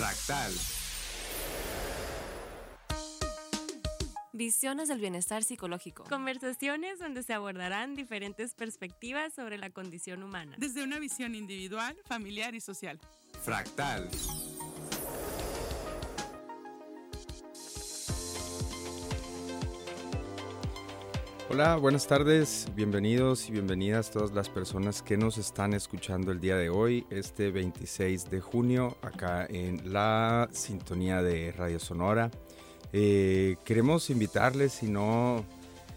Fractal. Visiones del bienestar psicológico. Conversaciones donde se abordarán diferentes perspectivas sobre la condición humana. Desde una visión individual, familiar y social. Fractal. Hola, buenas tardes, bienvenidos y bienvenidas todas las personas que nos están escuchando el día de hoy, este 26 de junio, acá en la sintonía de Radio Sonora. Eh, queremos invitarles, si no,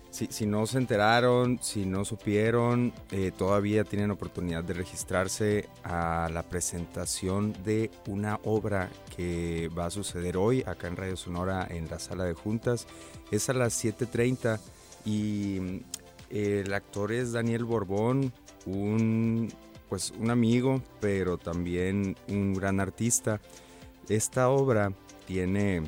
si, no se enteraron, si no supieron, eh, todavía tienen oportunidad de registrarse a la presentación de una obra que va a suceder hoy acá en Radio Sonora en la sala de juntas. Es a las 7.30 y el actor es Daniel Borbón, un, pues, un amigo, pero también un gran artista. Esta obra tiene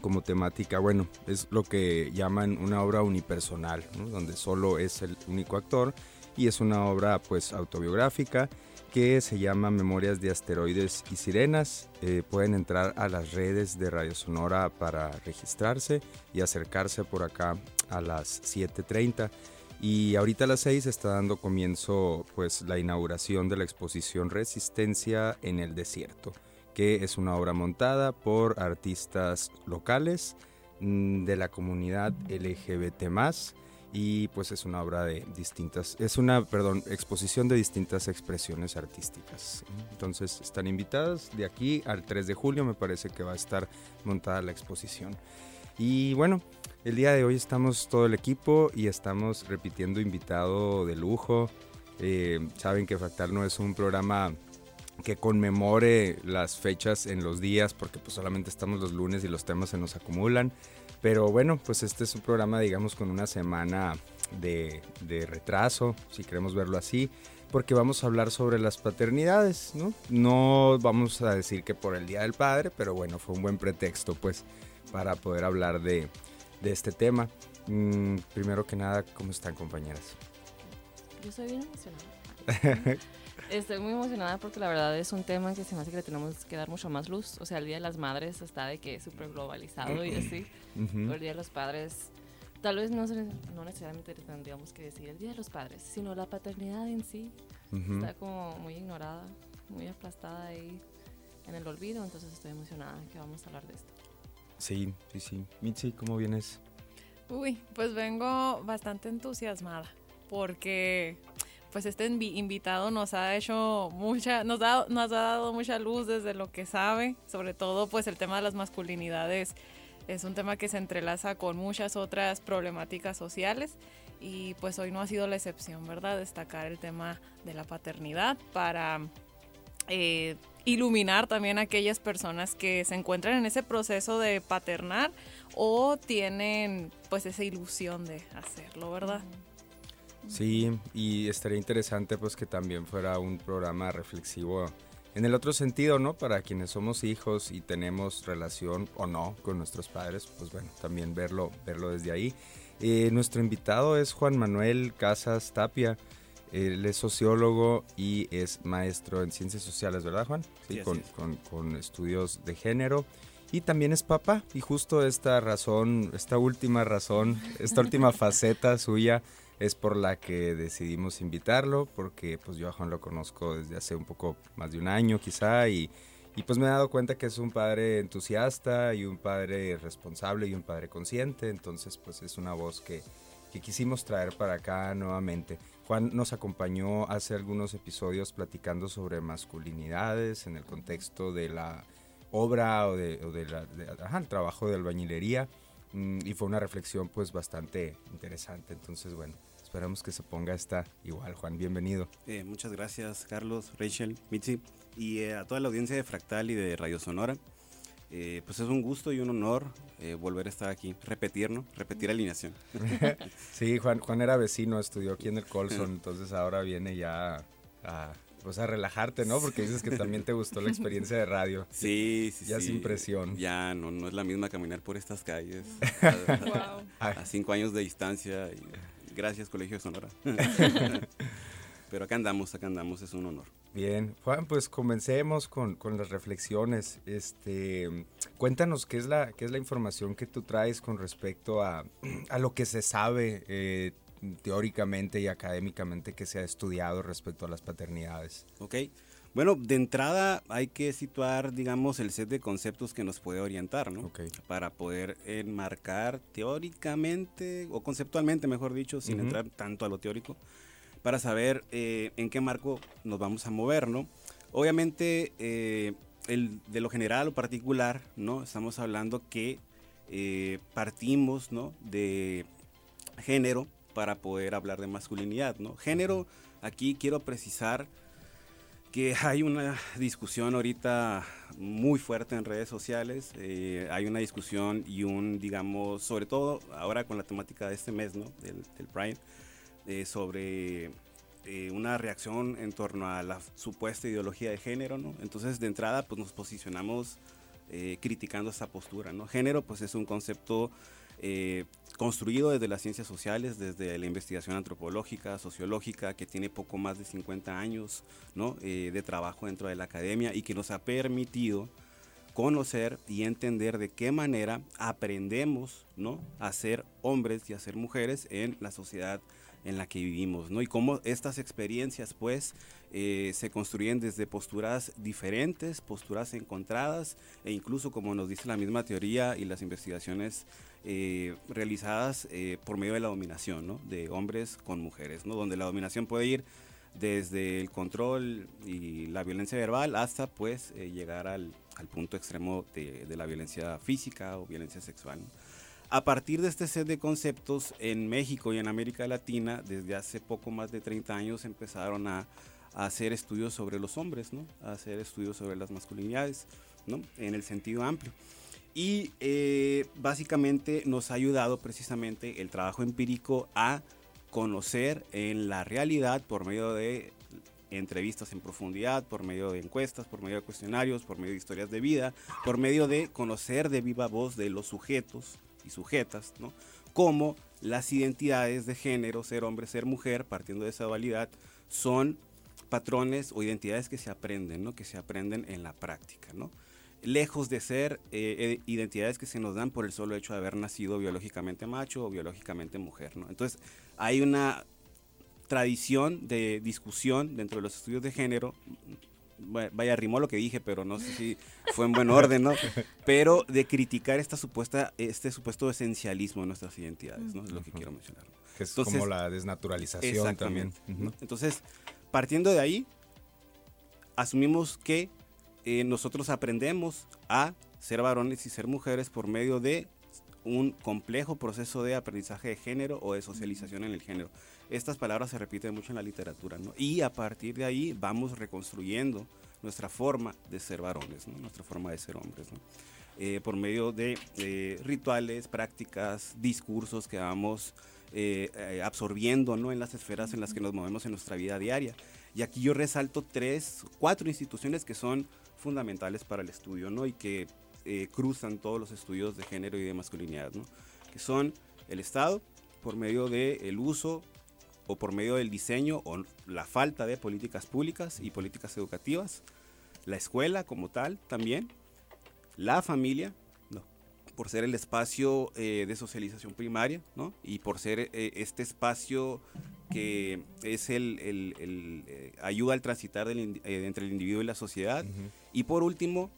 como temática, bueno, es lo que llaman una obra unipersonal, donde solo es el único actor y es una obra pues autobiográfica que se llama Memorias de Asteroides y Sirenas. Eh, pueden entrar a las redes de Radio Sonora para registrarse y acercarse por acá a las 7.30. Y ahorita a las 6 está dando comienzo pues la inauguración de la exposición Resistencia en el Desierto, que es una obra montada por artistas locales mm, de la comunidad LGBT+, y pues es una obra de distintas, es una, perdón, exposición de distintas expresiones artísticas. Entonces están invitadas de aquí al 3 de julio, me parece que va a estar montada la exposición. Y bueno, el día de hoy estamos todo el equipo y estamos repitiendo invitado de lujo. Eh, saben que Fractal no es un programa que conmemore las fechas en los días porque pues solamente estamos los lunes y los temas se nos acumulan. Pero bueno, pues este es un programa, digamos, con una semana de, retraso, si queremos verlo así, porque vamos a hablar sobre las paternidades, ¿no? No vamos a decir que por el Día del Padre, pero bueno, fue un buen pretexto, pues, para poder hablar de, este tema. Mm, primero que nada, ¿cómo están, compañeras? Yo soy bien emocionada. Estoy muy emocionada porque la verdad es un tema que se me hace que le tenemos que dar mucho más luz. O sea, el Día de las Madres está de que es súper globalizado y así. el Día de los Padres, tal vez no, no necesariamente tendríamos que decir el Día de los Padres, sino la paternidad en sí. Está como muy ignorada, muy aplastada ahí en el olvido. Entonces estoy emocionada que vamos a hablar de esto. Sí, sí, sí. Mitzi, ¿cómo vienes? Uy, pues vengo bastante entusiasmada porque pues este invitado nos ha hecho mucha, nos, ha, nos ha dado mucha luz desde lo que sabe, sobre todo pues el tema de las masculinidades es un tema que se entrelaza con muchas otras problemáticas sociales y pues hoy no ha sido la excepción, ¿verdad? Destacar el tema de la paternidad para eh, iluminar también a aquellas personas que se encuentran en ese proceso de paternar o tienen pues esa ilusión de hacerlo, ¿verdad? Sí, y estaría interesante pues que también fuera un programa reflexivo en el otro sentido, ¿no? Para quienes somos hijos y tenemos relación o no con nuestros padres, pues bueno, también verlo, verlo desde ahí. Eh, nuestro invitado es Juan Manuel Casas Tapia. Él es sociólogo y es maestro en ciencias sociales, ¿verdad, Juan? Sí, con, con, con, estudios de género. Y también es papá. Y justo esta razón, esta última razón, esta última faceta suya es por la que decidimos invitarlo, porque pues yo a Juan lo conozco desde hace un poco más de un año quizá y, y pues me he dado cuenta que es un padre entusiasta y un padre responsable y un padre consciente, entonces pues es una voz que, que quisimos traer para acá nuevamente. Juan nos acompañó hace algunos episodios platicando sobre masculinidades en el contexto de la obra o de, o trabajo de albañilería y fue una reflexión pues bastante interesante. Entonces, bueno, Esperamos que se ponga esta igual, Juan. Bienvenido. Eh, muchas gracias, Carlos, Rachel, Mitzi y eh, a toda la audiencia de Fractal y de Radio Sonora. Eh, pues es un gusto y un honor volver a estar aquí, repetir, ¿no? Repetir alineación. sí, Juan, Juan era vecino, estudió aquí en el Colson, entonces ahora viene ya a, pues a relajarte, ¿no? Porque dices que también te gustó la experiencia de radio. Sí, sí, ya sin presión. Ya no, no es la misma caminar por estas calles. a, a, cinco años de distancia. Y, Gracias, Colegio de Sonora. Pero acá andamos, acá andamos, es un honor. Bien, Juan, pues comencemos con, con, las reflexiones. Este, cuéntanos qué es la, qué es la información que tú traes con respecto a, a lo que se sabe eh, teóricamente y académicamente que se ha estudiado respecto a las paternidades. Ok, bueno, de entrada hay que situar, digamos, el set de conceptos que nos puede orientar, ¿no? Okay. Para poder enmarcar teóricamente, o conceptualmente, mejor dicho, sin entrar tanto a lo teórico, para saber eh, en qué marco nos vamos a mover, ¿no? Obviamente, eh, el, de lo general o particular, ¿no? Estamos hablando que eh, partimos, ¿no? De género para poder hablar de masculinidad, ¿no? Género, aquí quiero precisar que hay una discusión ahorita muy fuerte en redes sociales, eh, hay una discusión y un, digamos, sobre todo ahora con la temática de este mes, ¿no? Del, del Pride, eh, sobre eh, una reacción en torno a la supuesta ideología de género, ¿no? Entonces, de entrada, pues nos posicionamos criticando esta postura, ¿no? Género, pues es un concepto eh, construido desde las ciencias sociales, desde la investigación antropológica, sociológica, que tiene poco más de 50 años ¿no? Eh, de trabajo dentro de la academia y que nos ha permitido conocer y entender de qué manera aprendemos ¿no? a ser hombres y a ser mujeres en la sociedad en la que vivimos, ¿no? Y cómo estas experiencias, pues, eh, se construyen desde posturas diferentes, posturas encontradas, e incluso, como nos dice la misma teoría y las investigaciones eh, realizadas eh, por medio de la dominación, ¿no? De hombres con mujeres, ¿no? Donde la dominación puede ir desde el control y la violencia verbal hasta, pues, llegar al, punto extremo de, la violencia física o violencia sexual. A partir de este set de conceptos, en México y en América Latina, desde hace poco más de 30 años, empezaron a, a hacer estudios sobre los hombres, ¿no? a hacer estudios sobre las masculinidades, ¿no? en el sentido amplio. Y eh, básicamente nos ha ayudado precisamente el trabajo empírico a conocer en la realidad por medio de entrevistas en profundidad, por medio de encuestas, por medio de cuestionarios, por medio de historias de vida, por medio de conocer de viva voz de los sujetos y sujetas, ¿no? Como las identidades de género, ser hombre, ser mujer, partiendo de esa dualidad, son patrones o identidades que se aprenden, ¿no? Que se aprenden en la práctica, ¿no? Lejos de ser eh, eh, identidades que se nos dan por el solo hecho de haber nacido biológicamente macho o biológicamente mujer, ¿no? Entonces, hay una tradición de discusión dentro de los estudios de género vaya, rimó lo que dije, pero no sé si fue en buen orden, ¿no? Pero de criticar esta supuesta, este supuesto esencialismo de nuestras identidades, ¿no? Es lo que quiero mencionar. Que es como la desnaturalización también. Entonces, partiendo de ahí, asumimos que eh, nosotros aprendemos a ser varones y ser mujeres por medio de un complejo proceso de aprendizaje de género o de socialización en el género. Estas palabras se repiten mucho en la literatura, ¿no? Y a partir de ahí vamos reconstruyendo nuestra forma de ser varones, ¿no? nuestra forma de ser hombres, ¿no? eh, por medio de eh, rituales, prácticas, discursos que vamos eh, eh, absorbiendo ¿no? en las esferas en las que nos movemos en nuestra vida diaria. Y aquí yo resalto tres, cuatro instituciones que son fundamentales para el estudio ¿no? y que eh, cruzan todos los estudios de género y de masculinidad, ¿no? que son el Estado, por medio del el uso o por medio del diseño o la falta de políticas públicas y políticas educativas, la escuela como tal también, la familia, no, por ser el espacio eh, de socialización primaria, ¿no? Y por ser eh, este espacio que es el, el, el eh, ayuda al transitar del, eh, entre el individuo y la sociedad. Uh -huh. Y por último,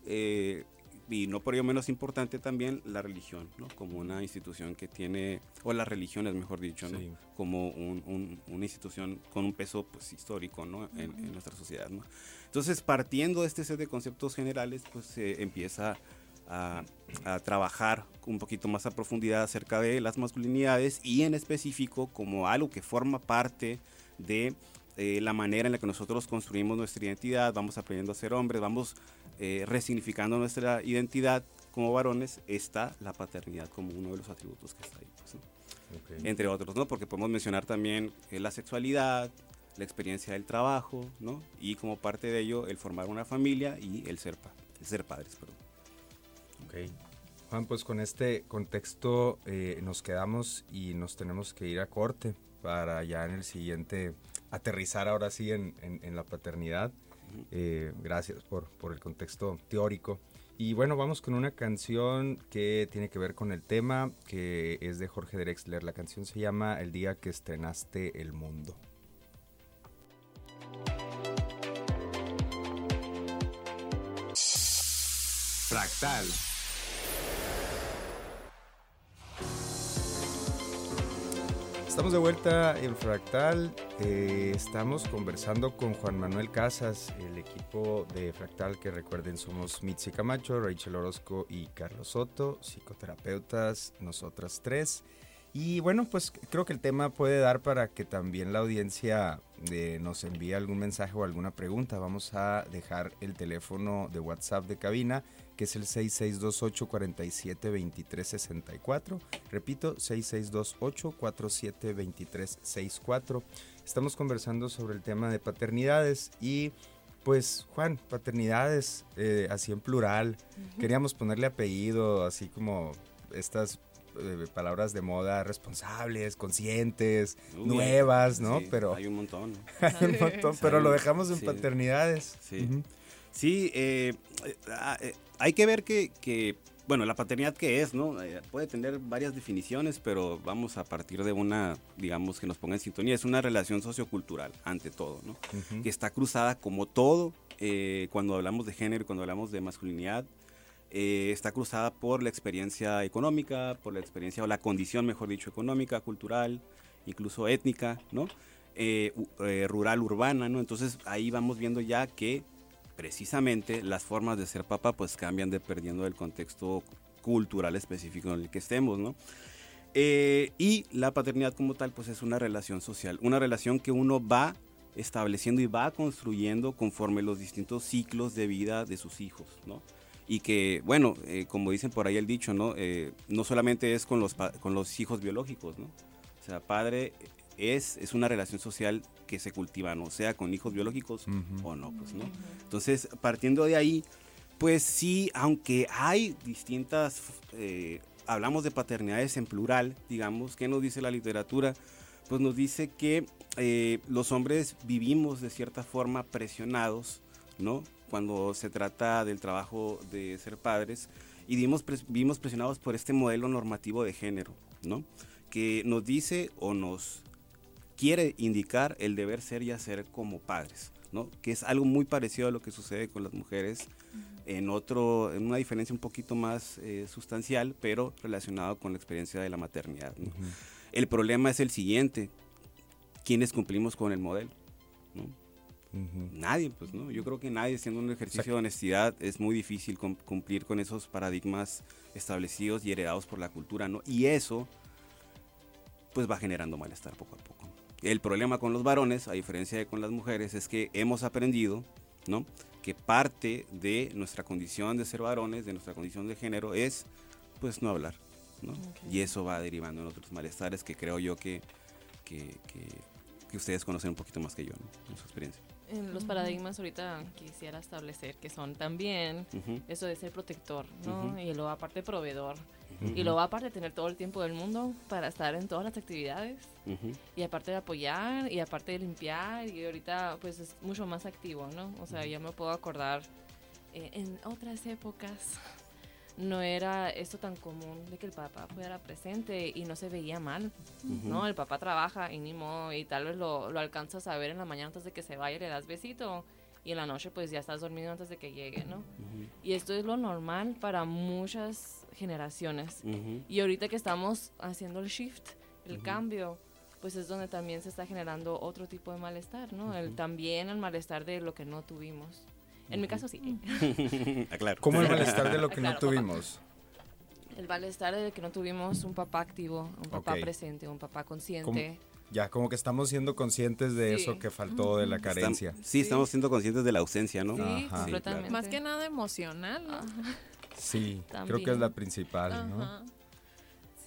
y no por ello menos importante también la religión, ¿no? como una institución que tiene, o las religiones mejor dicho, ¿no? sí. como un, un, una institución con un peso pues, histórico ¿no? en, en, nuestra sociedad. ¿no? Entonces, partiendo de este set de conceptos generales, pues se eh, empieza a, a, trabajar un poquito más a profundidad acerca de las masculinidades y en específico como algo que forma parte de eh, la manera en la que nosotros construimos nuestra identidad, vamos aprendiendo a ser hombres, vamos eh, resignificando nuestra identidad como varones, está la paternidad como uno de los atributos que está ahí. Pues, ¿no? okay. Entre otros, ¿no? Porque podemos mencionar también eh, la sexualidad, la experiencia del trabajo, ¿no? Y como parte de ello, el formar una familia y el ser, pa el ser padres, perdón. Ok. Juan, pues con este contexto eh, nos quedamos y nos tenemos que ir a corte para ya en el siguiente aterrizar ahora sí en, en, en la paternidad. Eh, gracias por, por el contexto teórico. Y bueno, vamos con una canción que tiene que ver con el tema, que es de Jorge Drexler. La canción se llama El día que estrenaste el mundo. Fractal. Estamos de vuelta en Fractal. Eh, estamos conversando con Juan Manuel Casas, el equipo de Fractal, que recuerden somos Mitzi Camacho, Rachel Orozco y Carlos Soto, psicoterapeutas, nosotras tres. Y bueno, pues creo que el tema puede dar para que también la audiencia eh, nos envíe algún mensaje o alguna pregunta. Vamos a dejar el teléfono de WhatsApp de cabina que es el 6628 47 23 64. Repito, 6628 47 23 64. Estamos conversando sobre el tema de paternidades y pues Juan, paternidades eh, así en plural. Queríamos ponerle apellido, así como estas eh, palabras de moda responsables, conscientes, Uy, nuevas, ¿no? sí, pero Hay un montón. hay un montón, pero lo dejamos en Sí. paternidades. Sí. Sí, eh, eh, ah, hay que ver que, que, bueno, la paternidad que es, ¿no? Eh, puede tener varias definiciones, pero vamos a partir de una, digamos, que nos ponga en sintonía. Es una relación sociocultural, ante todo, ¿no? Que está cruzada como todo, eh, cuando hablamos de género cuando hablamos de masculinidad, eh, está cruzada por la experiencia económica, por la experiencia o la condición, mejor dicho, económica, cultural, incluso étnica, ¿no? Eh, eh, rural, urbana, ¿no? Entonces ahí vamos viendo ya que precisamente las formas de ser papá pues cambian dependiendo del contexto cultural específico en el que estemos, ¿no? Y la paternidad como tal pues es una relación social, una relación que uno va estableciendo y va construyendo conforme los distintos ciclos de vida de sus hijos, ¿no? Y que, bueno, eh, como dicen por ahí el dicho, ¿no? Eh, no solamente es con los, con los hijos biológicos, ¿no? O sea, padre es, es una relación social que se cultiva, ¿no? Sea con hijos biológicos Ujú. o no, pues, ¿no? Entonces, partiendo de ahí, pues sí, aunque hay distintas, eh, hablamos de paternidades en plural, digamos, ¿qué nos dice la literatura? Pues nos dice que eh, los hombres vivimos de cierta forma presionados, ¿no? Cuando se trata del trabajo de ser padres y vivimos, pres- vivimos presionados por este modelo normativo de género, ¿no? Que nos dice o nos quiere indicar el deber ser y hacer como padres, ¿no? Que es algo muy parecido a lo que sucede con las mujeres en otro, en una diferencia un poquito más eh, sustancial, pero relacionado con la experiencia de la maternidad. ¿no? Ujú. El problema es el siguiente: ¿quiénes cumplimos con el modelo? ¿no? Nadie, pues, ¿no? Yo creo que nadie, siendo un ejercicio de honestidad, es muy difícil cum- cumplir con esos paradigmas establecidos y heredados por la cultura, ¿no? Y eso, pues, va generando malestar poco a poco. El problema con los varones, a diferencia de con las mujeres, es que hemos aprendido, ¿no? Que parte de nuestra condición de ser varones, de nuestra condición de género, es, pues, no hablar, ¿no? Y eso va derivando en otros malestares que creo yo que, que, que- que ustedes conocen un poquito más que yo, ¿no? En su experiencia. En los paradigmas ahorita quisiera establecer que son también eso de ser protector, ¿no? Ujú. Y luego aparte proveedor. Y luego aparte tener todo el tiempo del mundo para estar en todas las actividades. Y aparte de apoyar y aparte de limpiar. Y ahorita pues es mucho más activo, ¿no? O sea, yo me puedo acordar eh, en otras épocas no era esto tan común de que el papá fuera presente y no se veía mal, ¿no? El papá trabaja y ni modo, y tal vez lo, lo alcanzas a ver en la mañana antes de que se vaya y le das besito, y en la noche pues ya estás dormido antes de que llegue, ¿no? Y esto es lo normal para muchas generaciones. Y ahorita que estamos haciendo el shift, el cambio, pues es donde también se está generando otro tipo de malestar, ¿no? El, también el malestar de lo que no tuvimos. En mi caso sí. Aclaro. ¿Cómo el malestar de lo que no papá. tuvimos? El malestar de que no tuvimos un papá activo, un papá presente, un papá consciente. Ya, como que estamos siendo conscientes de Sí. eso que faltó de la carencia. sí, estamos siendo conscientes de la ausencia, ¿no? Sí, Ajá. completamente. Más que nada emocional, ¿no? Sí, creo que es la principal, ¿no?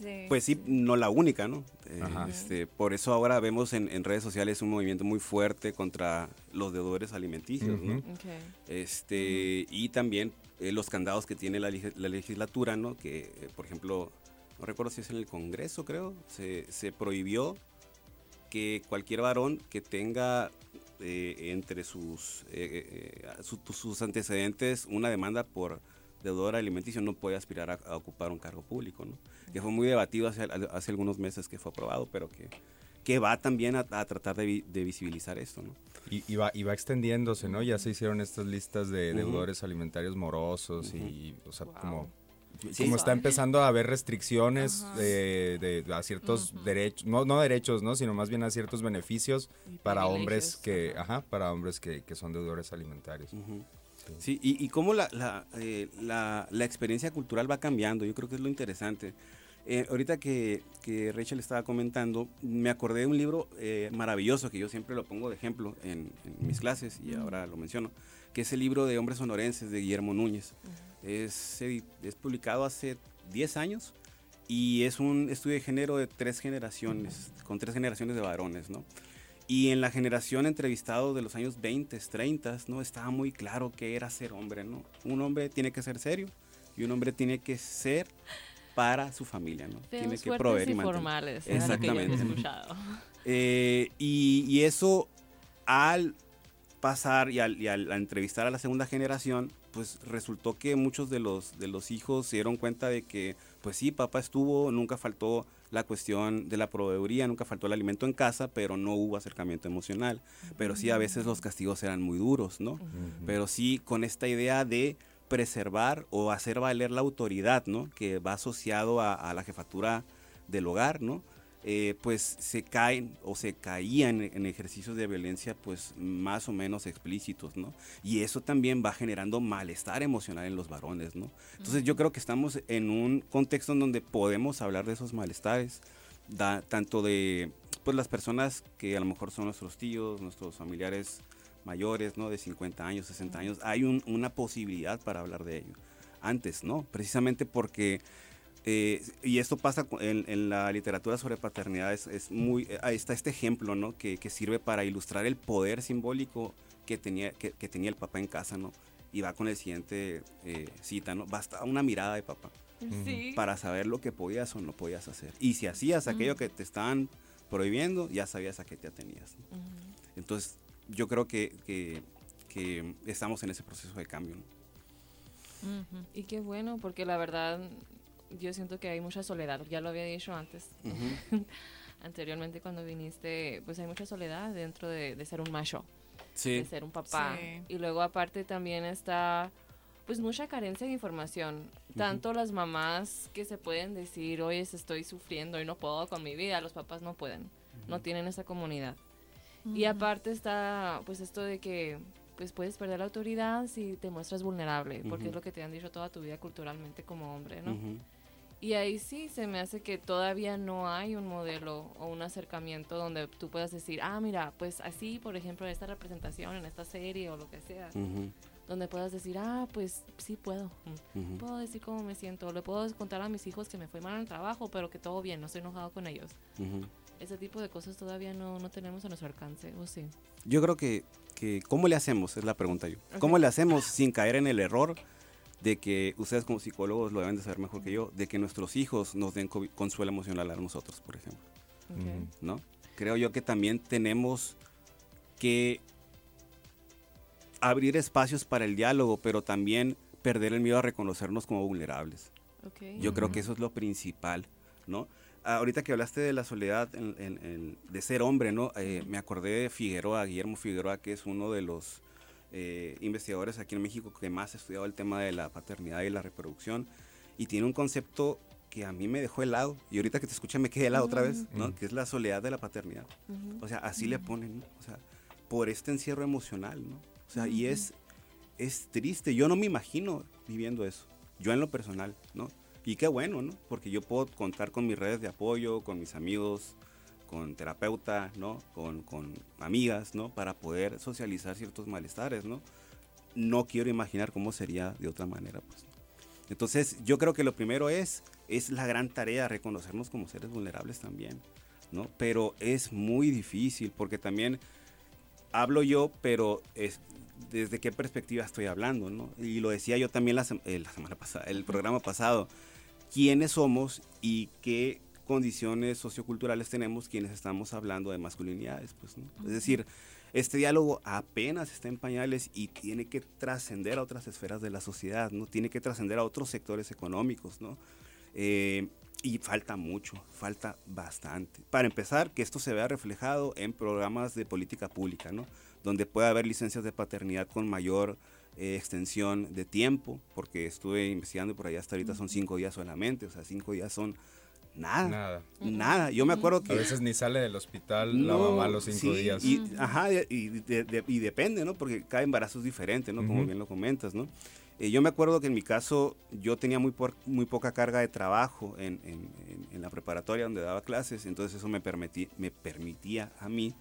Sí. Pues sí, no la única, ¿no? Eh, este, por eso ahora vemos en, en redes sociales un movimiento muy fuerte contra los deudores alimenticios, ¿no? Este, y también eh, los candados que tiene la, leg- la legislatura, ¿no? Que, eh, por ejemplo, no recuerdo si es en el Congreso, creo, se, se prohibió que cualquier varón que tenga eh, entre sus, eh, eh, su- sus antecedentes una demanda por deudor alimenticio, no puede aspirar a, a ocupar un cargo público, ¿no? Que fue muy debatido hace, hace algunos meses que fue aprobado, pero que, que va también a, a tratar de, vi- de visibilizar esto, ¿no? Y, y va, y va extendiéndose, ¿no? Ya se hicieron estas listas de deudores alimentarios morosos Ujú. y, o sea, Wow. como, Sí. como está empezando a haber restricciones Ajá. de, de- a ciertos derechos, no, no derechos, ¿no? Sino más bien a ciertos beneficios para hombres que, ajá. para hombres que, que son deudores alimentarios. Ujú. Sí, y, y cómo la, la, eh, la- la experiencia cultural va cambiando, yo creo que es lo interesante. Eh, ahorita que, que Rachel estaba comentando, me acordé de un libro eh, maravilloso que yo siempre lo pongo de ejemplo en, en mis clases y ahora lo menciono, que es el libro de Hombres Sonorenses de Guillermo Núñez. es, edi- es publicado hace 10 años y es un estudio de género de tres generaciones, con tres generaciones de varones, ¿no? Y en la generación entrevistado de los años 20, 30, ¿no? Estaba muy claro que era ser hombre, ¿no? Un hombre tiene que ser serio y un hombre tiene que ser para su familia, ¿no? Tiene que proveer y formales. era lo que yo Exactamente. Eh, y, y eso al pasar y al, y al- entrevistar a la segunda generación, pues resultó que muchos de los, de los hijos se dieron cuenta de que, pues sí, papá estuvo, nunca faltó la cuestión de la proveeduría, nunca faltó el alimento en casa, pero no hubo acercamiento emocional. Pero sí, a veces los castigos eran muy duros, ¿no? Pero sí con esta idea de preservar o hacer valer la autoridad, ¿no? Que va asociado a, a la jefatura del hogar, ¿no? Eh, pues se caen o se caían en ejercicios de violencia pues más o menos explícitos, ¿no? Y eso también va generando malestar emocional en los varones, ¿no? Entonces yo creo que estamos en un contexto en donde podemos hablar de esos malestares, da- tanto de pues las personas que a lo mejor son nuestros tíos, nuestros familiares mayores, ¿no? De 50 años, 60 años, hay un- una posibilidad para hablar de ello. Antes, ¿no? Precisamente porque, eh, y esto pasa en, en la literatura sobre paternidad, es, es muy, eh, ahí está este ejemplo, ¿no? Que, que sirve para ilustrar el poder simbólico que tenía, que, que tenía el papá en casa, ¿no? Y va con el siguiente eh, cita, ¿no? Basta una mirada de papá Sí. para saber lo que podías o no podías hacer. Y si hacías aquello que te estaban prohibiendo, ya sabías a qué te atenías. ¿no? Ujú. Entonces, yo creo que, que- que estamos en ese proceso de cambio. ¿no? Ujú. Y qué bueno, porque la verdad yo siento que hay mucha soledad. Ya lo había dicho antes, anteriormente cuando viniste, pues hay mucha soledad dentro de, de ser un macho, Sí. de ser un papá. Sí. Y luego aparte también está pues mucha carencia de información. Tanto las mamás que se pueden decir, oye, estoy sufriendo y no puedo con mi vida, los papás no pueden, no tienen esa comunidad. Y aparte está pues esto de que pues puedes perder la autoridad si te muestras vulnerable, porque es lo que te han dicho toda tu vida culturalmente como hombre, ¿no? Y ahí sí se me hace que todavía no hay un modelo o un acercamiento donde tú puedas decir, ah, mira, pues así, por ejemplo, esta representación en esta serie o lo que sea, Ujú. donde puedas decir, ah, pues sí puedo. mm, Ujú. Puedo decir cómo me siento, le puedo contar a mis hijos que me fue mal en el trabajo, pero que todo bien, no estoy enojado con ellos. Ujú. Ese tipo de cosas todavía no, no tenemos a nuestro alcance, ¿o sí? Yo creo que, que, ¿cómo le hacemos? Es la pregunta yo. Ok. ¿Cómo le hacemos sin caer en el error de que ustedes como psicólogos lo deben de saber mejor que yo, de que nuestros hijos nos den co- consuelo emocional a nosotros, por ejemplo? Ok. ¿no? Creo yo que también tenemos que abrir espacios para el diálogo, pero también perder el miedo a reconocernos como vulnerables. Ok. Yo creo que eso es lo principal, ¿no? Ah, Ahorita que hablaste de la soledad, en- en- en- de ser hombre, ¿no? Eh, me acordé de Figueroa, Guillermo Figueroa, que es uno de los eh, investigadores aquí en México que más ha estudiado el tema de la paternidad y la reproducción, y tiene un concepto que a mí me dejó helado, y ahorita que te escucha me quedé helado otra vez, ¿no? Que es la soledad de la paternidad. O sea, así le ponen, ¿no? O sea, por este encierro emocional, ¿no? O sea, y es, es triste. Yo no me imagino viviendo eso. Yo en lo personal, ¿no? Y qué bueno, ¿no? Porque yo puedo contar con mis redes de apoyo, con mis amigos, con terapeuta, ¿no? Con, con amigas, ¿no? Para poder socializar ciertos malestares, ¿no? No quiero imaginar cómo sería de otra manera, pues. Entonces, yo creo que lo primero es, es la gran tarea, reconocernos como seres vulnerables también, ¿no? Pero es muy difícil porque también hablo yo, pero es desde qué perspectiva estoy hablando, ¿no? Y lo decía yo también la, eh, la semana pasada, el programa pasado, quiénes somos y qué condiciones socioculturales tenemos quienes estamos hablando de masculinidades, pues, ¿no? Es decir, este diálogo apenas está en pañales y tiene que trascender a otras esferas de la sociedad, ¿no? Tiene que trascender a otros sectores económicos, ¿no? Eh, y falta mucho, falta bastante. Para empezar, que esto se vea reflejado en programas de política pública, ¿no? Donde pueda haber licencias de paternidad con mayor eh, extensión de tiempo, porque estuve investigando por allá hasta ahorita son cinco días solamente, o sea, cinco días son Nada. Nada. Nada. Yo me acuerdo que... A veces ni sale del hospital la mamá los cinco días. Y, Ajá, y, depende, ¿no? Porque cada embarazo es diferente, ¿no? Como bien lo comentas, ¿no? Eh, yo me acuerdo que en mi caso yo tenía muy, muy poca carga de trabajo en, en, la preparatoria donde daba clases, entonces eso me, permití, me permitía a mí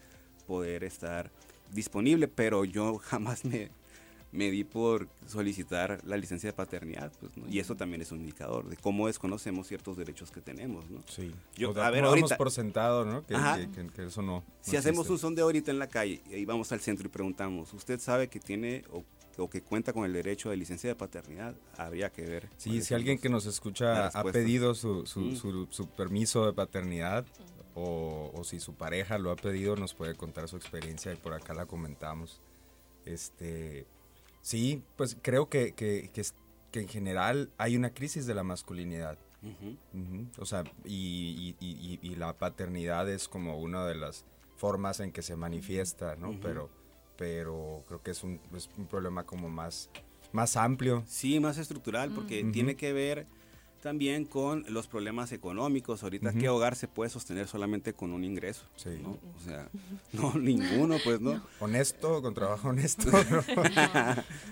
poder estar disponible, pero yo jamás me, me di por solicitar la licencia de paternidad, pues, y eso también es un indicador de cómo desconocemos ciertos derechos que tenemos, ¿no? Sí. Yo, a ver, ahorita, por sentado, ¿no? Que, eso no. si hacemos un son de ahorita en la calle y vamos al centro y preguntamos, ¿usted sabe que tiene o, que cuenta con el derecho de licencia de paternidad? Habría que ver. Sí, si alguien que nos escucha ha pedido su, su, su, permiso de paternidad, o, o, si su pareja lo ha pedido, nos puede contar su experiencia y por acá la comentamos. Este, Sí, pues creo que, que, que, que, en general hay una crisis de la masculinidad. O sea, y, y, y, la paternidad es como una de las formas en que se manifiesta, ¿no? pero, pero creo que es un, es un problema como más, más amplio. Sí, más estructural, porque tiene que ver también con los problemas económicos. Ahorita, ¿qué hogar se puede sostener solamente con un ingreso? Sí. ¿no? O sea, no, ninguno, pues, ¿no? Honesto, con trabajo honesto.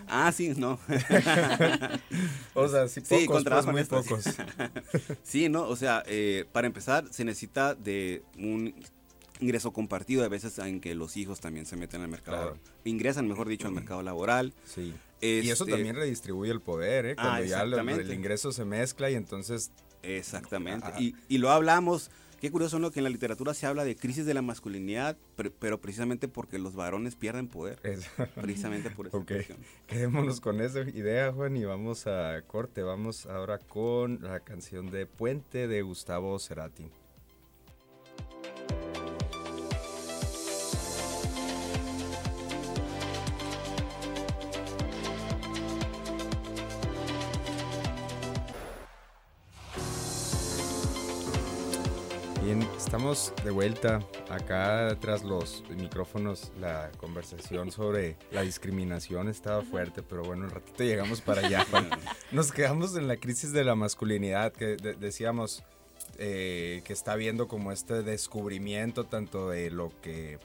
ah, sí, no. o sea, sí, pocos, sí, con trabajo pues, muy pocos. sí, ¿no? O sea, eh, para empezar, se necesita de un ingreso compartido, a veces en que los hijos también se meten al mercado, ingresan, mejor dicho, al mercado laboral. Sí. y eso este también redistribuye el poder, ¿eh? Cuando ah, ya el, ingreso se mezcla y entonces... Exactamente. Y, y, lo hablamos, qué curioso, ¿no? Que en la literatura se habla de crisis de la masculinidad, pero, precisamente porque los varones pierden poder. Precisamente por eso. ok, quedémonos con esa idea, Juan, y vamos a corte. Vamos ahora con la canción de Puente de Gustavo Cerati. Estamos de vuelta acá tras los micrófonos. La conversación sobre la discriminación estaba fuerte, pero bueno, un ratito llegamos para allá. Nos quedamos en la crisis de la masculinidad que decíamos eh, que está viendo como este descubrimiento tanto de lo que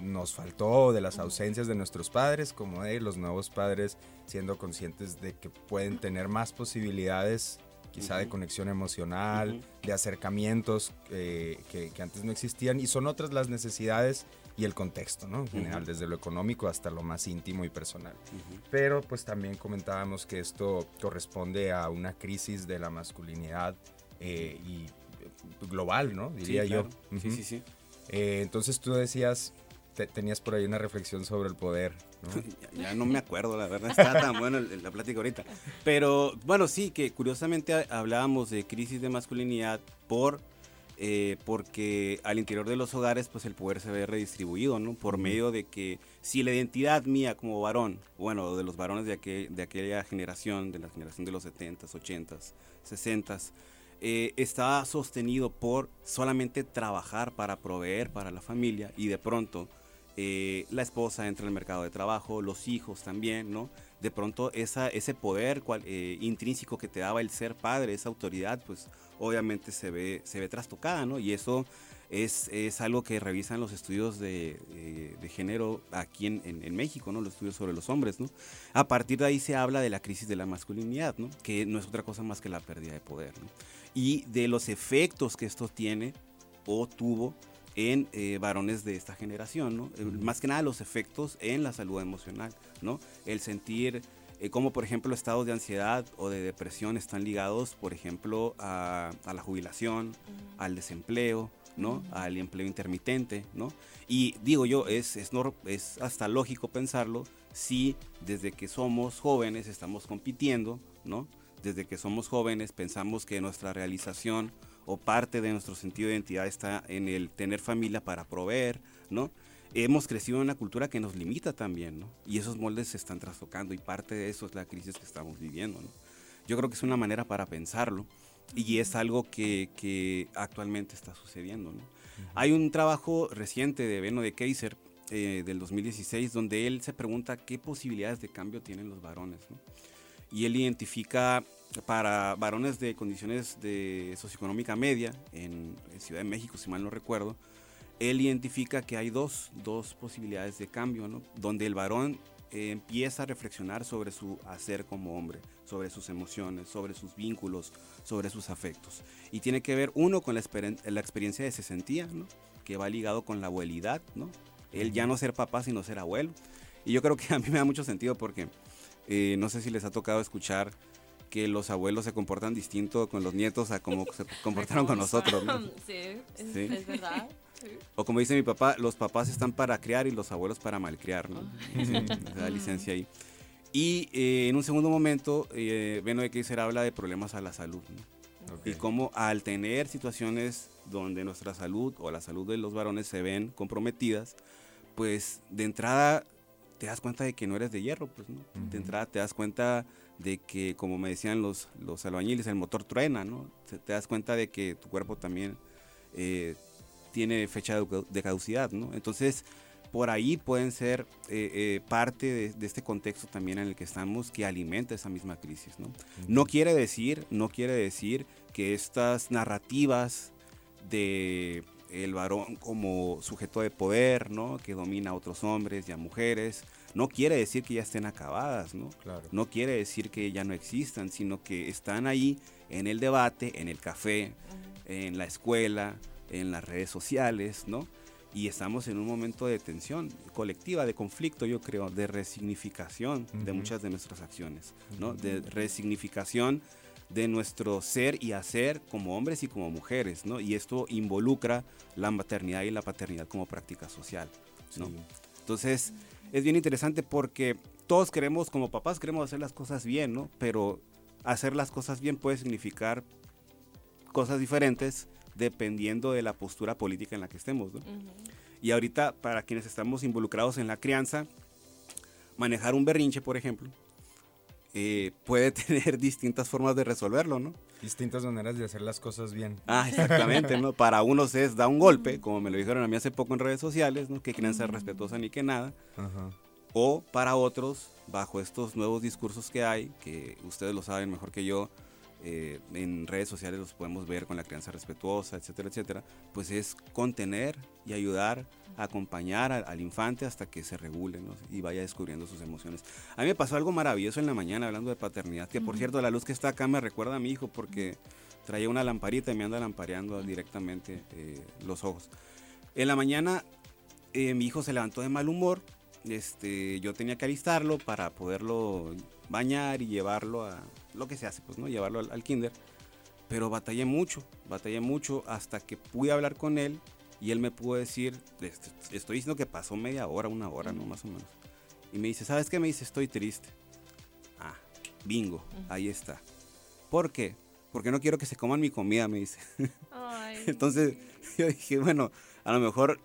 nos faltó, de las ausencias de nuestros padres, como de los nuevos padres siendo conscientes de que pueden tener más posibilidades quizá de conexión emocional, de acercamientos eh, que, antes no existían y son otras las necesidades y el contexto, ¿no? En general, desde lo económico hasta lo más íntimo y personal. Pero pues también comentábamos que esto corresponde a una crisis de la masculinidad eh, y global, ¿no? Diría yo. Sí, sí, sí. Eh, entonces tú decías, tenías por ahí una reflexión sobre el poder. Ya, no me acuerdo, la verdad, está tan bueno la plática ahorita. Pero bueno, sí, que curiosamente hablábamos de crisis de masculinidad por... Eh, porque al interior de los hogares pues el poder se ve redistribuido, ¿no? Por medio de que si la identidad mía como varón, bueno, de los varones de, aquel, de aquella generación, de la generación de los 70s, 80s, 60s, eh, está sostenido por solamente trabajar para proveer para la familia y de pronto eh, la esposa entra en el mercado de trabajo, los hijos también, ¿no? De pronto esa, ese poder cual, eh, intrínseco que te daba el ser padre, esa autoridad, pues obviamente se ve, se ve trastocada, ¿no? Y eso es, es algo que revisan los estudios de, eh, de género aquí en, en, México, ¿no? Los estudios sobre los hombres, ¿no? A partir de ahí se habla de la crisis de la masculinidad, ¿no? Que no es otra cosa más que la pérdida de poder, ¿no? Y de los efectos que esto tiene o tuvo en eh, varones de esta generación, ¿no? Eh, más que nada los efectos en la salud emocional, ¿no? El sentir eh, como por ejemplo estados de ansiedad o de depresión están ligados, por ejemplo, a, la jubilación, al desempleo, ¿no? Al empleo intermitente, ¿no? Y digo yo, es, es, es hasta lógico pensarlo si desde que somos jóvenes estamos compitiendo, ¿no? Desde que somos jóvenes pensamos que nuestra realización o parte de nuestro sentido de identidad está en el tener familia para proveer, ¿no? hemos crecido en una cultura que nos limita también, ¿no? Y esos moldes se están trastocando y parte de eso es la crisis que estamos viviendo, ¿no? Yo creo que es una manera para pensarlo y es algo que, que actualmente está sucediendo, ¿no? Hay un trabajo reciente de Beno de Kaiser eh, del 2016 donde él se pregunta qué posibilidades de cambio tienen los varones, ¿no? Y él identifica para varones de condiciones de socioeconómica media en, Ciudad de México, si mal no recuerdo, él identifica que hay dos, dos posibilidades de cambio, ¿no? donde el varón eh, empieza a reflexionar sobre su hacer como hombre, sobre sus emociones, sobre sus vínculos, sobre sus afectos. Y tiene que ver, uno, con la, la experiencia de sesentía, ¿no? que va ligado con la abuelidad, ¿no? el ya no ser papá, sino ser abuelo. Y yo creo que a mí me da mucho sentido porque eh, no sé si les ha tocado escuchar que los abuelos se comportan distinto con los nietos a como se comportaron con nosotros. ¿no? Sí, es, ¿Sí? es verdad. O como dice mi papá, los papás están para criar y los abuelos para malcriar, ¿no? Sí, da licencia ahí. Y eh, en un segundo momento, eh, Beno de Kaiser habla de problemas a la salud, ¿no? okay. Y cómo al tener situaciones donde nuestra salud o la salud de los varones se ven comprometidas, pues de entrada te das cuenta de que no eres de hierro, pues, ¿no? Uh -huh. De entrada te das cuenta de que, como me decían los, los albañiles, el motor truena, ¿no? Te, te das cuenta de que tu cuerpo también eh, tiene fecha de caducidad, ¿no? Entonces, por ahí pueden ser eh, eh, parte de, de, este contexto también en el que estamos que alimenta esa misma crisis, ¿no? Uh -huh. No quiere decir, no quiere decir que estas narrativas de el varón como sujeto de poder, ¿no? Que domina a otros hombres y a mujeres, no quiere decir que ya estén acabadas, ¿no? Claro. No quiere decir que ya no existan, sino que están ahí en el debate, en el café, en la escuela, en las redes sociales, ¿no? Y estamos en un momento de tensión colectiva, de conflicto, yo creo, de resignificación uh -huh. de muchas de nuestras acciones, ¿no? De resignificación de nuestro ser y hacer como hombres y como mujeres, ¿no? Y esto involucra la maternidad y la paternidad como práctica social, ¿no? Sí. Entonces, es bien interesante porque todos queremos, como papás, queremos hacer las cosas bien, ¿no? Pero hacer las cosas bien puede significar cosas diferentes dependiendo de la postura política en la que estemos. ¿no? Uh -huh. Y ahorita, para quienes estamos involucrados en la crianza, manejar un berrinche, por ejemplo, eh, puede tener distintas formas de resolverlo, ¿no? Distintas maneras de hacer las cosas bien. Ah, exactamente, ¿no? Para unos es da un golpe, como me lo dijeron a mí hace poco en redes sociales, ¿no? Que crianza respetuosa ni que nada. -huh. O para otros, bajo estos nuevos discursos que hay, que ustedes lo saben mejor que yo, eh, en redes sociales los podemos ver con la crianza respetuosa, etcétera, etcétera, pues es contener y ayudar a acompañar al, al infante hasta que se regule ¿no? y vaya descubriendo sus emociones. A mí me pasó algo maravilloso en la mañana hablando de paternidad, que por cierto la luz que está acá me recuerda a mi hijo porque traía una lamparita y me anda lampareando directamente eh, los ojos. En la mañana eh, mi hijo se levantó de mal humor, este, yo tenía que alistarlo para poderlo bañar y llevarlo a, lo que se hace, pues, ¿no? Llevarlo al, al, kinder. Pero batallé mucho, batallé mucho hasta que pude hablar con él y él me pudo decir, estoy diciendo que pasó media hora, una hora, ¿no? Más o menos. Y me dice, ¿sabes qué? Me dice, estoy triste. Ah, bingo, ahí está. ¿Por qué? Porque no quiero que se coman mi comida, me dice. Ay. Entonces yo dije, bueno, a lo mejor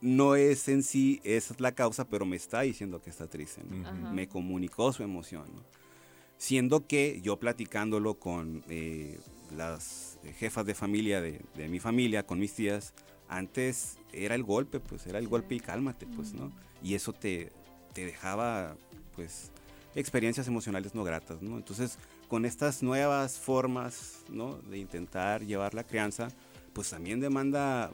no es en sí, esa es la causa, pero me está diciendo que está triste. ¿no? Me comunicó su emoción. ¿no? Siendo que yo platicándolo con eh, las jefas de familia de, de, mi familia, con mis tías, antes era el golpe, pues era el golpe y cálmate, pues, ¿no? Y eso te, te dejaba, pues, experiencias emocionales no gratas, ¿no? Entonces, con estas nuevas formas, ¿no? De intentar llevar la crianza, pues también demanda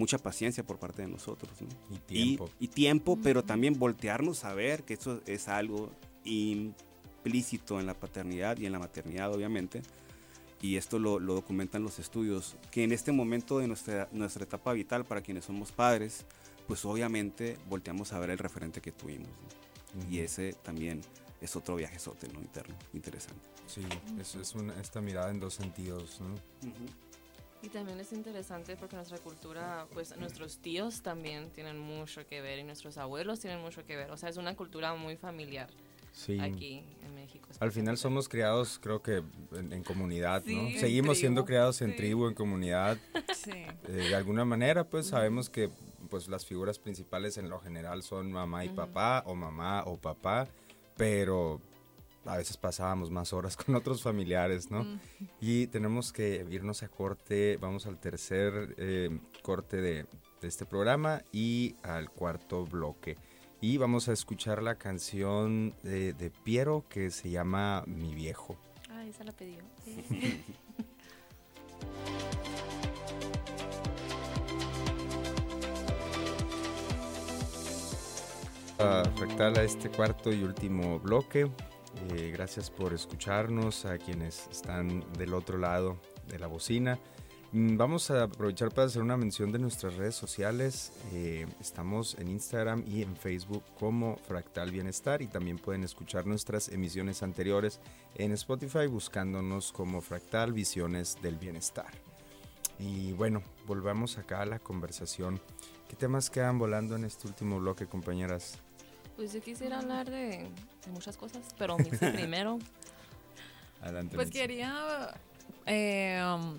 mucha paciencia por parte de nosotros, ¿no? Y tiempo. Y, y tiempo, pero también voltearnos a ver que eso es algo implícito en la paternidad y en la maternidad, obviamente. Y esto lo, lo, documentan los estudios, que en este momento de nuestra, nuestra etapa vital, para quienes somos padres, pues obviamente volteamos a ver el referente que tuvimos. ¿no? Uh -huh. Y ese también es otro viajezote ¿no? interno, interesante. Sí, es, es una, esta mirada en dos sentidos. ¿no? Uh -huh. Y también es interesante porque nuestra cultura, pues nuestros tíos también tienen mucho que ver y nuestros abuelos tienen mucho que ver. O sea, es una cultura muy familiar sí. aquí en México. Al final somos criados, creo que en, en comunidad, sí, ¿no? Seguimos tribu, siendo criados en sí. tribu, en comunidad. Sí. Eh, de alguna manera, pues sabemos que pues las figuras principales en lo general son mamá y papá o mamá o papá, pero a veces pasábamos más horas con otros familiares, ¿no? Y tenemos que irnos a corte, vamos al tercer eh, corte de, este programa y al cuarto bloque. Y vamos a escuchar la canción de, de Piero que se llama Mi Viejo. Ah, esa la pidió. Fractal a este cuarto y último bloque. Eh, gracias por escucharnos a quienes están del otro lado de la bocina. Mm, vamos a aprovechar para hacer una mención de nuestras redes sociales. Eh, estamos en Instagram y en Facebook como Fractal Bienestar y también pueden escuchar nuestras emisiones anteriores en Spotify buscándonos como Fractal Visiones del Bienestar. Y bueno, volvamos acá a la conversación. ¿Qué temas quedan volando en este último bloque, compañeras? Pues yo quisiera hablar de, muchas cosas, pero primero. Adelante. Pues quería eh, um,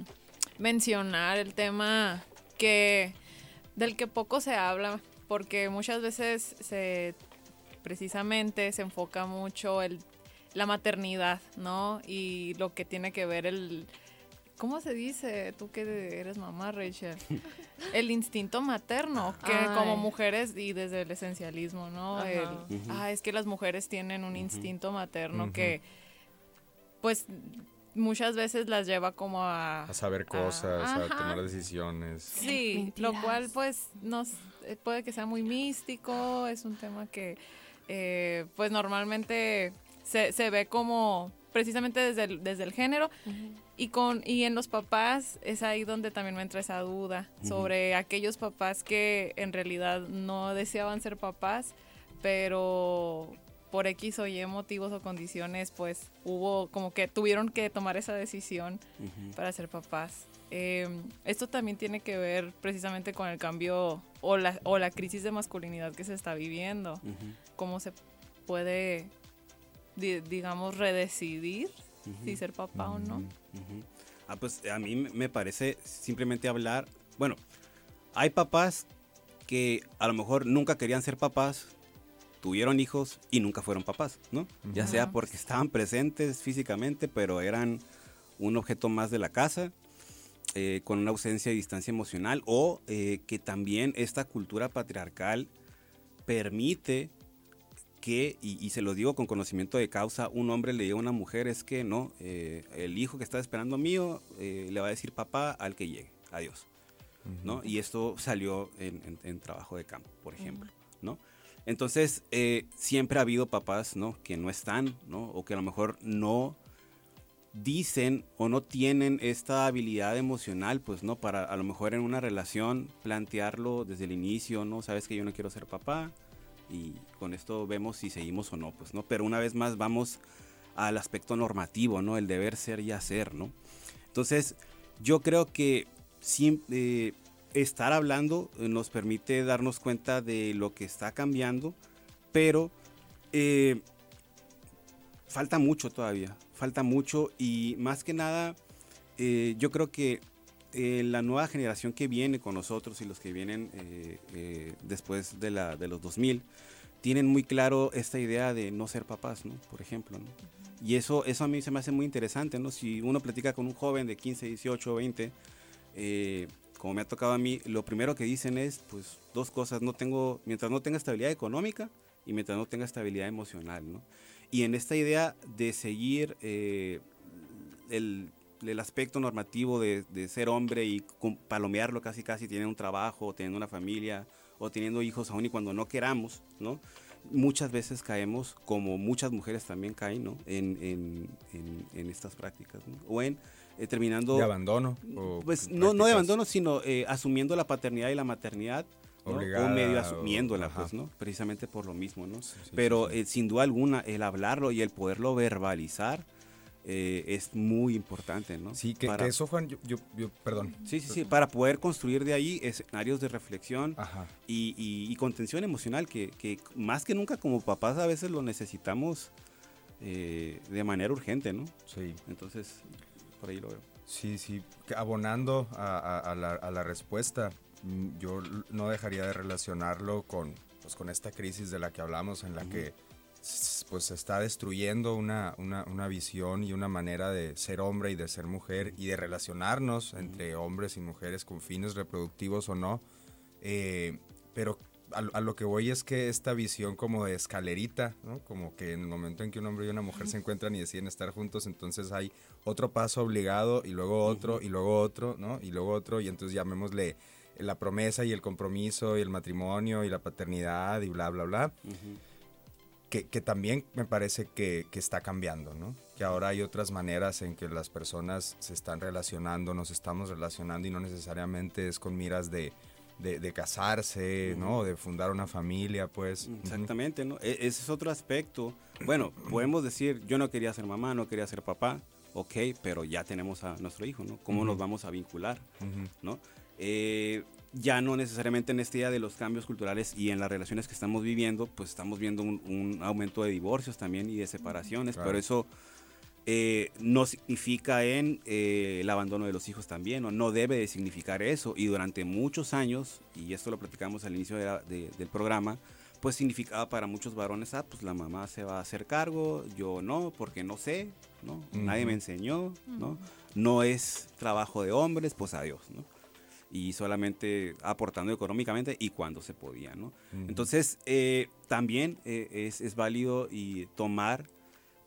mencionar el tema que del que poco se habla, porque muchas veces se precisamente se enfoca mucho el, la maternidad, ¿no? Y lo que tiene que ver el, ¿Cómo se dice? Tú que eres mamá, Rachel. El instinto materno, que como mujeres y desde el esencialismo, ¿no? ah, es que las mujeres tienen un instinto materno que, pues, muchas veces las lleva como a... A saber cosas, a, tomar decisiones. Sí, lo cual, pues, nos, eh, puede que sea muy místico, es un tema que, eh, pues, normalmente se, se ve como precisamente desde el, desde el género. Y, con, y en los papás es ahí donde también me entra esa duda sobre aquellos papás que en realidad no deseaban ser papás, pero por X o Y motivos o condiciones, pues hubo como que tuvieron que tomar esa decisión para ser papás. Em, esto también tiene que ver precisamente con el cambio o la, o la crisis de masculinidad que se está viviendo. Cómo se puede digamos, redecidir si ser papá o no. Ah, pues a mí me parece simplemente hablar, bueno, hay papás que a lo mejor nunca querían ser papás, tuvieron hijos y nunca fueron papás, ¿no? Ya sea porque estaban presentes físicamente, pero eran un objeto más de la casa, eh, con una ausencia de distancia emocional, o eh, que también esta cultura patriarcal permite que, y, se lo digo con conocimiento de causa, un hombre le diga a una mujer es que no, eh, el hijo que está esperando mío eh, le va a decir papá al que llegue, adiós. ¿no? Y esto salió en, trabajo de campo, por ejemplo. ¿no? Entonces, eh, siempre ha habido papás ¿no? que no están, ¿no? o que a lo mejor no dicen o no tienen esta habilidad emocional, pues no, para a lo mejor en una relación plantearlo desde el inicio, ¿no? Sabes que yo no quiero ser papá, y con esto vemos si seguimos o no, pues, ¿no? Pero una vez más vamos al aspecto normativo, ¿no? El deber ser y hacer, ¿no? Entonces, yo creo que eh, estar hablando eh, nos permite darnos cuenta de lo que está cambiando, pero eh, falta mucho todavía, falta mucho y más que nada, yo creo que la nueva generación que viene con nosotros y los que vienen eh, eh, después de, la, de los 2000 tienen muy claro esta idea de no ser papás, ¿no? Por ejemplo, ¿no? Y eso, eso a mí se me hace muy interesante, ¿no? Si uno platica con un joven de 15, 18, 20, como me ha tocado a mí, lo primero que dicen es, pues, dos cosas, no tengo, mientras no tenga estabilidad económica y mientras no tenga estabilidad emocional, ¿no? Y en esta idea de seguir eh, el el aspecto normativo de, ser hombre y palomearlo casi casi teniendo un trabajo, teniendo una familia o teniendo hijos aún y cuando no queramos, ¿no? Muchas veces caemos, como muchas mujeres también caen, ¿no? En, estas prácticas, O en eh, terminando... De abandono. pues no, no de abandono, sino eh, asumiendo la paternidad y la maternidad o medio asumiéndola, pues, ¿no? Precisamente por lo mismo, ¿no? Pero eh, sin duda alguna, el hablarlo y el poderlo verbalizar eh, es muy importante, ¿no? Sí, que, eso, Juan, yo, yo, perdón. Sí, sí, sí, para poder construir de ahí escenarios de reflexión y, contención emocional, que, más que nunca como papás a veces lo necesitamos eh, de manera urgente, ¿no? Sí. Entonces, por ahí lo veo. Sí, sí, abonando a, la, respuesta, mm, yo no dejaría de relacionarlo con, pues, con esta crisis de la que hablamos, en la que pues está destruyendo una, una, una, visión y una manera de ser hombre y de ser mujer y de relacionarnos entre hombres y mujeres con fines reproductivos o no. Eh, pero a, lo que voy es que esta visión como de escalerita, ¿no? como que en el momento en que un hombre y una mujer se encuentran y deciden estar juntos, entonces hay otro paso obligado y luego otro y luego otro, ¿no? Y luego otro y entonces llamémosle la promesa y el compromiso y el matrimonio y la paternidad y bla, bla, bla. Que, que, también me parece que, que, está cambiando, ¿no? Que ahora hay otras maneras en que las personas se están relacionando, nos estamos relacionando y no necesariamente es con miras de de, casarse, ¿no? De fundar una familia, pues. Exactamente, ¿no? E, ese es otro aspecto. Bueno, podemos decir, yo no quería ser mamá, no quería ser papá, ok, pero ya tenemos a nuestro hijo, ¿no? ¿Cómo nos vamos a vincular, ¿no? Eh, ya no necesariamente en este día de los cambios culturales y en las relaciones que estamos viviendo, pues estamos viendo un, aumento de divorcios también y de separaciones, pero eso eh, no significa en eh, el abandono de los hijos también, o no debe de significar eso. Y durante muchos años, y esto lo platicamos al inicio del programa, pues significaba para muchos varones, ah, pues la mamá se va a hacer cargo, yo no, porque no sé, ¿no? Nadie me enseñó, ¿no? No es trabajo de hombres, pues adiós, ¿no? Y solamente aportando económicamente y cuando se podía, ¿no? Entonces, eh, también es, es válido y tomar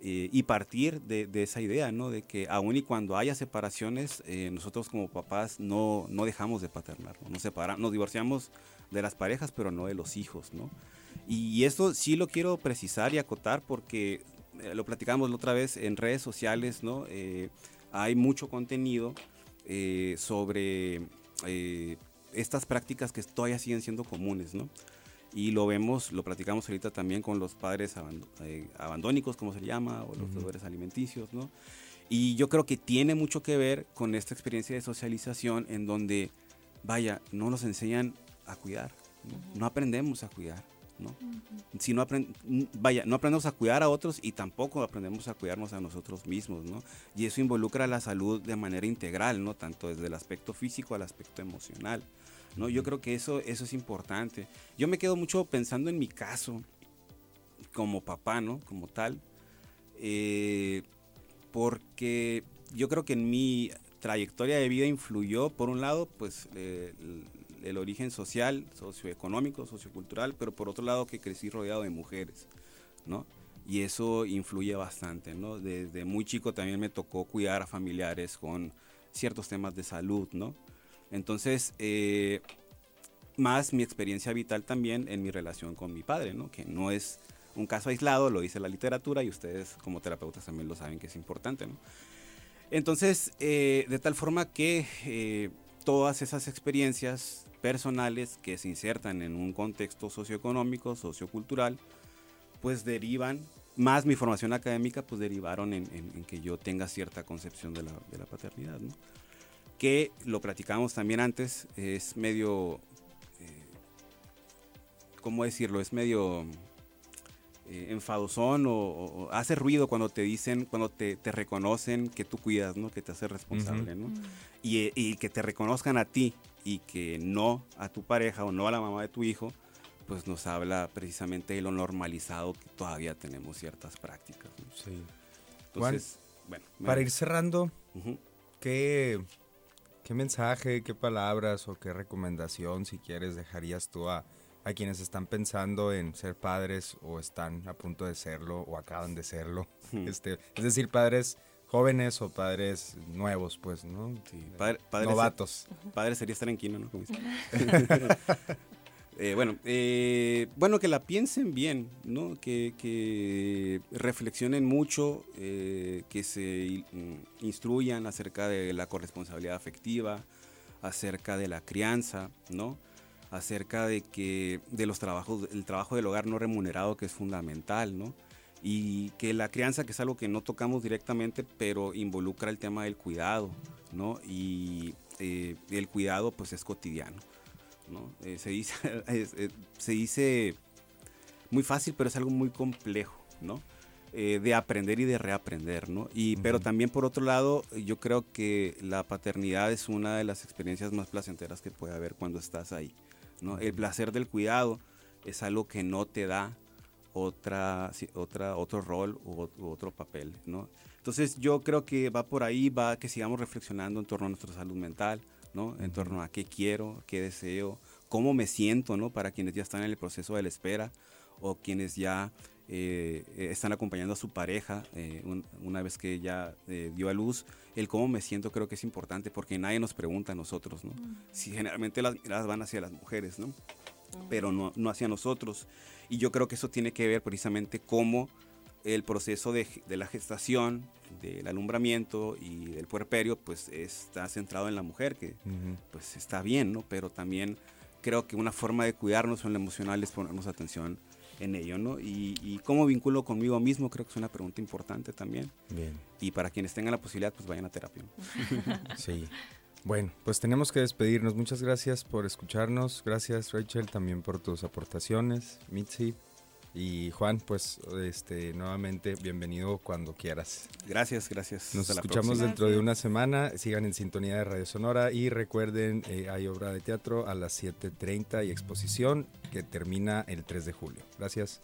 eh, y partir de, esa idea, ¿no? De que aun y cuando haya separaciones, eh, nosotros como papás no, no dejamos de paternar, ¿no? nos, separamos, nos divorciamos de las parejas, pero no de los hijos, ¿no? Y esto sí lo quiero precisar y acotar porque eh, lo platicamos la otra vez en redes sociales, ¿no? hay mucho contenido sobre estas prácticas que todavía siguen siendo comunes, ¿no? y lo vemos, lo platicamos ahorita también con los padres eh, abandónicos, como se llama, o los deudores alimenticios, ¿no? Y yo creo que tiene mucho que ver con esta experiencia de socialización en donde, vaya, no nos enseñan a cuidar, no, aprendemos a cuidar, ¿no? Si no vaya, no aprendemos a cuidar a otros y tampoco aprendemos a cuidarnos a nosotros mismos, ¿no? Y eso involucra la salud de manera integral, ¿no? Tanto desde el aspecto físico al aspecto emocional. ¿no? Yo creo que eso, eso es importante. Yo me quedo mucho pensando en mi caso, como papá, ¿no? Como tal, eh, porque yo creo que en mi trayectoria de vida influyó, por un lado, pues el, el, origen social, socioeconómico, sociocultural, pero por otro lado que crecí rodeado de mujeres, ¿no? Y eso influye bastante, ¿no? Desde muy chico también me tocó cuidar a familiares con ciertos temas de salud, ¿no? Entonces, eh, más mi experiencia vital también en mi relación con mi padre, ¿no? que no es un caso aislado, lo dice la literatura y ustedes como terapeutas también lo saben que es importante. ¿no? Entonces, eh, de tal forma que eh, todas esas experiencias personales que se insertan en un contexto socioeconómico, sociocultural, pues derivan, más mi formación académica, pues derivaron en, que yo tenga cierta concepción de la, de la paternidad. que lo platicamos también antes, es medio, eh, ¿cómo decirlo? Es medio eh, enfadosón o, hace ruido cuando te dicen, cuando te, reconocen que tú cuidas, ¿no? Que te haces responsable, ¿no? Mm. Y, y, que te reconozcan a ti y que no a tu pareja o no a la mamá de tu hijo, pues nos habla precisamente de lo normalizado que todavía tenemos ciertas prácticas. Sí. Entonces, bueno. Para ir cerrando, ¿qué ¿Qué mensaje, qué palabras o qué recomendación, si quieres, dejarías tú a, quienes están pensando en ser padres o están a punto de serlo o acaban de serlo? Hmm. Este, es decir, padres jóvenes o padres nuevos, pues, ¿no? Sí, padre, Novatos. padre sería estar en quino, ¿no? Eh, bueno, eh, bueno, que la piensen bien, ¿no? Que, reflexionen mucho, eh, que se mm, instruyan acerca de la corresponsabilidad afectiva, acerca de la crianza, ¿no? Acerca de que de los trabajos, el trabajo del hogar no remunerado que es fundamental, ¿no? Y que la crianza, que es algo que no tocamos directamente, pero involucra el tema del cuidado, ¿no? Y el cuidado, pues, es cotidiano. Eh, se, dice, eh, se dice muy fácil, pero es algo muy complejo, ¿no? eh, de aprender y de reaprender, ¿no? Y, Pero también por otro lado, yo creo que la paternidad es una de las experiencias más placenteras que puede haber cuando estás ahí, ¿no? El placer del cuidado es algo que no te da otra, otra, otro rol u, otro papel, ¿no? Entonces yo creo que va por ahí, va que sigamos reflexionando en torno a nuestra salud mental, ¿no? En torno a qué quiero, qué deseo, cómo me siento, ¿no? Para quienes ya están en el proceso de la espera o quienes ya eh, están acompañando a su pareja eh, una vez que ya eh, dio a luz, el cómo me siento creo que es importante porque nadie nos pregunta a nosotros, ¿no? Si generalmente las miradas van hacia las mujeres, ¿no? Pero no, no hacia nosotros. Y yo creo que eso tiene que ver precisamente cómo el proceso de, de, la gestación, del alumbramiento y del puerperio, pues está centrado en la mujer, que pues está bien, ¿no? Pero también creo que una forma de cuidarnos en lo emocional es ponernos atención en ello, ¿no? Y, cómo vinculo conmigo mismo, creo que es una pregunta importante también. Bien. Y para quienes tengan la posibilidad, pues vayan a terapia. sí. Bueno, pues tenemos que despedirnos. Muchas gracias por escucharnos. Gracias, Rachel, también por tus aportaciones. Mitzi, y Juan, pues este nuevamente bienvenido cuando quieras. Gracias, gracias. Nos escuchamos dentro de una semana. Sigan en sintonía de Radio Sonora y recuerden, eh, hay obra de teatro a las 7.30 y exposición que termina el 3 de julio. Gracias.